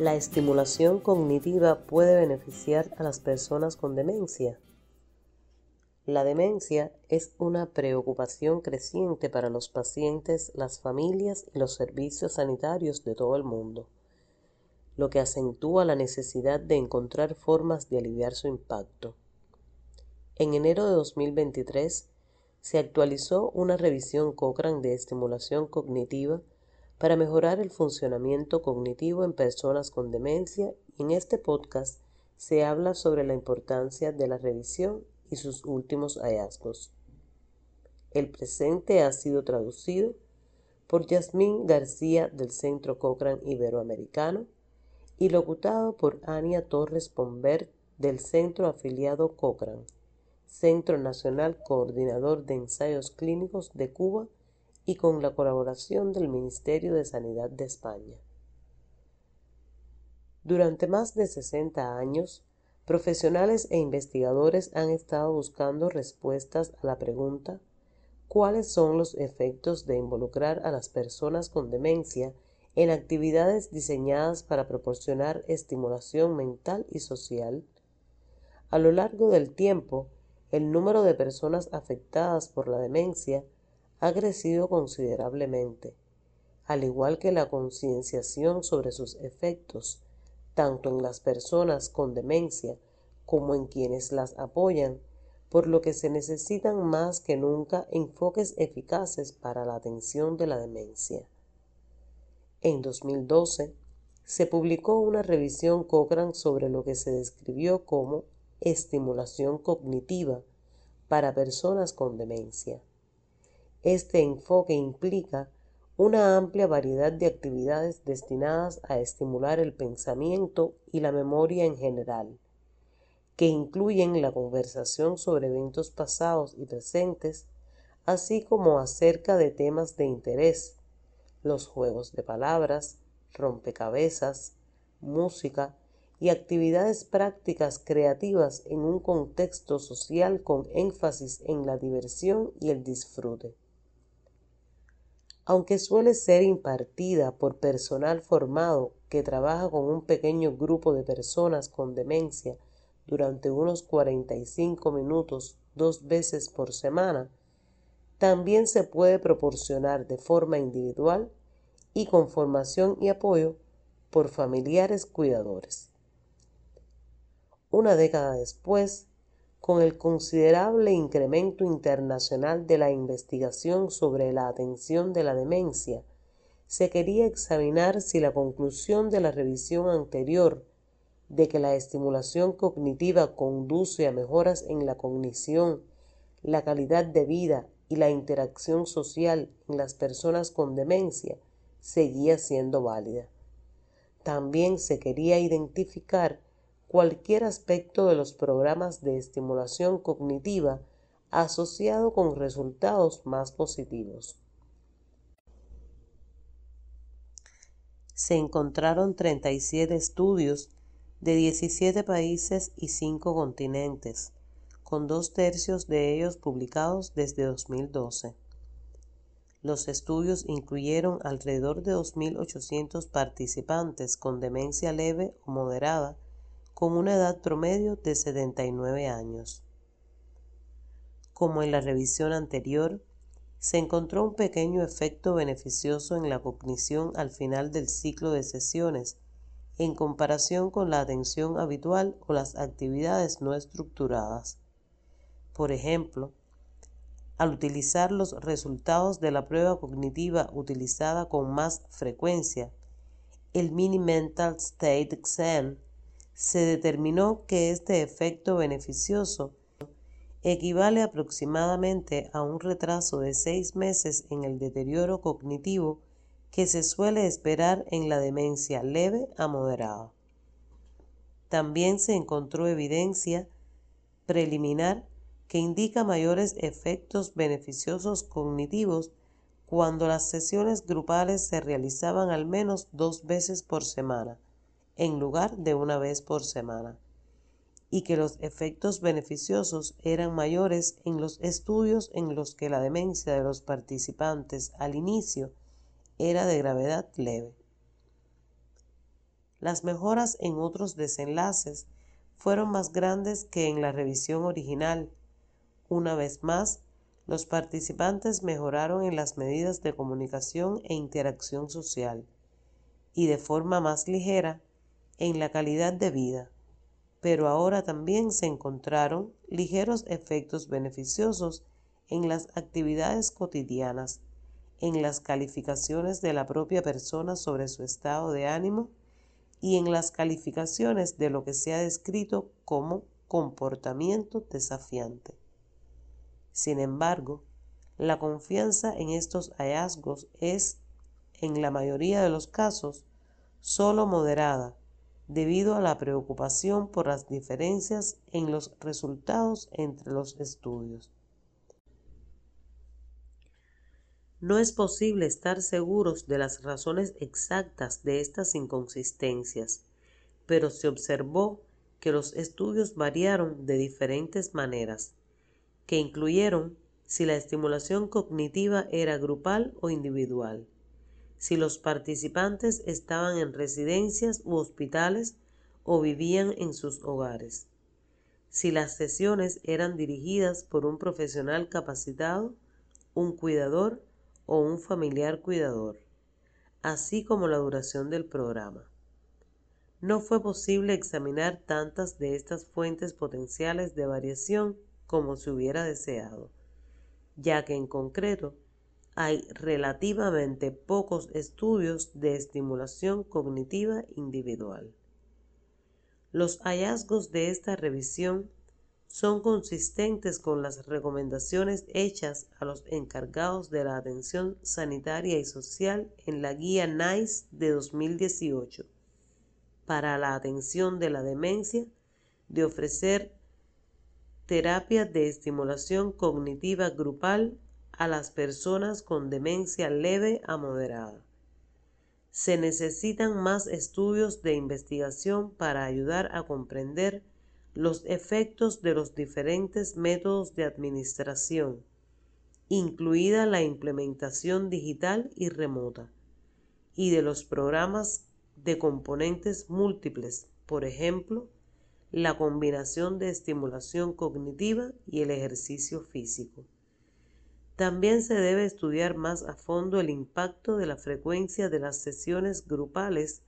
La estimulación cognitiva puede beneficiar a las personas con demencia. La demencia es una preocupación creciente para los pacientes, las familias y los servicios sanitarios de todo el mundo, lo que acentúa la necesidad de encontrar formas de aliviar su impacto. En enero de 2023 se actualizó una revisión Cochrane de estimulación cognitiva para mejorar el funcionamiento cognitivo en personas con demencia y en este podcast se habla sobre la importancia de la revisión y sus últimos hallazgos. El presente ha sido traducido por Yasmín García del Centro Cochrane Iberoamericano y locutado por Ania Torres Pombert del Centro Afiliado Cochrane, Centro Nacional Coordinador de Ensayos Clínicos de Cuba y con la colaboración del Ministerio de Sanidad de España. Durante más de 60 años, profesionales e investigadores han estado buscando respuestas a la pregunta ¿cuáles son los efectos de involucrar a las personas con demencia en actividades diseñadas para proporcionar estimulación mental y social? A lo largo del tiempo, el número de personas afectadas por la demencia ha crecido considerablemente, al igual que la concienciación sobre sus efectos, tanto en las personas con demencia como en quienes las apoyan, por lo que se necesitan más que nunca enfoques eficaces para la atención de la demencia. En 2012, se publicó una revisión Cochrane sobre lo que se describió como estimulación cognitiva para personas con demencia. Este enfoque implica una amplia variedad de actividades destinadas a estimular el pensamiento y la memoria en general, que incluyen la conversación sobre eventos pasados y presentes, así como acerca de temas de interés, los juegos de palabras, rompecabezas, música y actividades prácticas creativas en un contexto social con énfasis en la diversión y el disfrute aunque suele ser impartida por personal formado que trabaja con un pequeño grupo de personas con demencia durante unos 45 minutos dos veces por semana, también se puede proporcionar de forma individual y con formación y apoyo por familiares cuidadores. Una década después, con el considerable incremento internacional de la investigación sobre la atención de la demencia, se quería examinar si la conclusión de la revisión anterior de que la estimulación cognitiva conduce a mejoras en la cognición, la calidad de vida y la interacción social en las personas con demencia seguía siendo válida. También se quería identificar cualquier aspecto de los programas de estimulación cognitiva asociado con resultados más positivos. Se encontraron 37 estudios de 17 países y 5 continentes, con dos tercios de ellos publicados desde 2012. Los estudios incluyeron alrededor de 2.800 participantes con demencia leve o moderada con una edad promedio de 79 años. Como en la revisión anterior, se encontró un pequeño efecto beneficioso en la cognición al final del ciclo de sesiones en comparación con la atención habitual o las actividades no estructuradas. Por ejemplo, al utilizar los resultados de la prueba cognitiva utilizada con más frecuencia, el Mini Mental State Exam se determinó que este efecto beneficioso equivale aproximadamente a un retraso de seis meses en el deterioro cognitivo que se suele esperar en la demencia leve a moderada. También se encontró evidencia preliminar que indica mayores efectos beneficiosos cognitivos cuando las sesiones grupales se realizaban al menos dos veces por semana en lugar de una vez por semana, y que los efectos beneficiosos eran mayores en los estudios en los que la demencia de los participantes al inicio era de gravedad leve. las mejoras en otros desenlaces fueron más grandes que en la revisión original. Una vez más, los participantes mejoraron en las medidas de comunicación e interacción social y de forma más ligera en la calidad de vida, pero ahora también se encontraron ligeros efectos beneficiosos en las actividades cotidianas, en las calificaciones de la propia persona sobre su estado de ánimo y en las calificaciones de lo que se ha descrito como comportamiento desafiante. Sin embargo, la confianza en estos hallazgos es, en la mayoría de los casos, solo moderada, debido a la preocupación por las diferencias en los resultados entre los estudios. No es posible estar seguros de las razones exactas de estas inconsistencias, pero se observó que los estudios variaron de diferentes maneras, que incluyeron si la estimulación cognitiva era grupal o individual, si los participantes estaban en residencias u hospitales o vivían en sus hogares, si las sesiones eran dirigidas por un profesional capacitado, un cuidador o un familiar cuidador, así como la duración del programa. No fue posible examinar tantas de estas fuentes potenciales de variación como se hubiera deseado, ya que en concreto hay relativamente pocos estudios de estimulación cognitiva individual. Los hallazgos de esta revisión son consistentes con las recomendaciones hechas a los encargados de la atención sanitaria y social en la guía NICE de 2018 para la atención de la demencia de ofrecer terapia de estimulación cognitiva grupal a las personas con demencia leve a moderada. Se necesitan más estudios de investigación para ayudar a comprender los efectos de los diferentes métodos de administración, incluida la implementación digital y remota, y de los programas de componentes múltiples, por ejemplo, la combinación de estimulación cognitiva y el ejercicio físico. También se debe estudiar más a fondo el impacto de la frecuencia de las sesiones grupales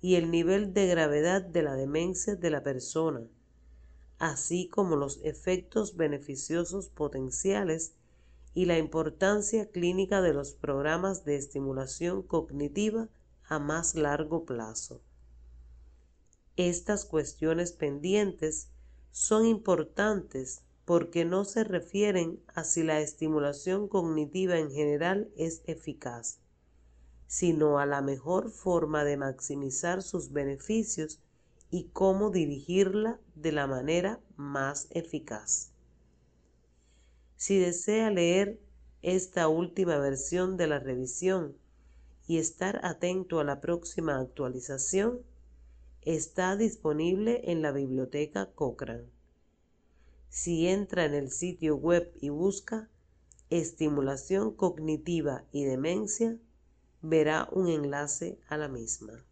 y el nivel de gravedad de la demencia de la persona, así como los efectos beneficiosos potenciales y la importancia clínica de los programas de estimulación cognitiva a más largo plazo. Estas cuestiones pendientes son importantes porque no se refieren a si la estimulación cognitiva en general es eficaz, sino a la mejor forma de maximizar sus beneficios y cómo dirigirla de la manera más eficaz. Si desea leer esta última versión de la revisión y estar atento a la próxima actualización, está disponible en la biblioteca Cochrane. Si entra en el sitio web y busca estimulación cognitiva y demencia, verá un enlace a la misma.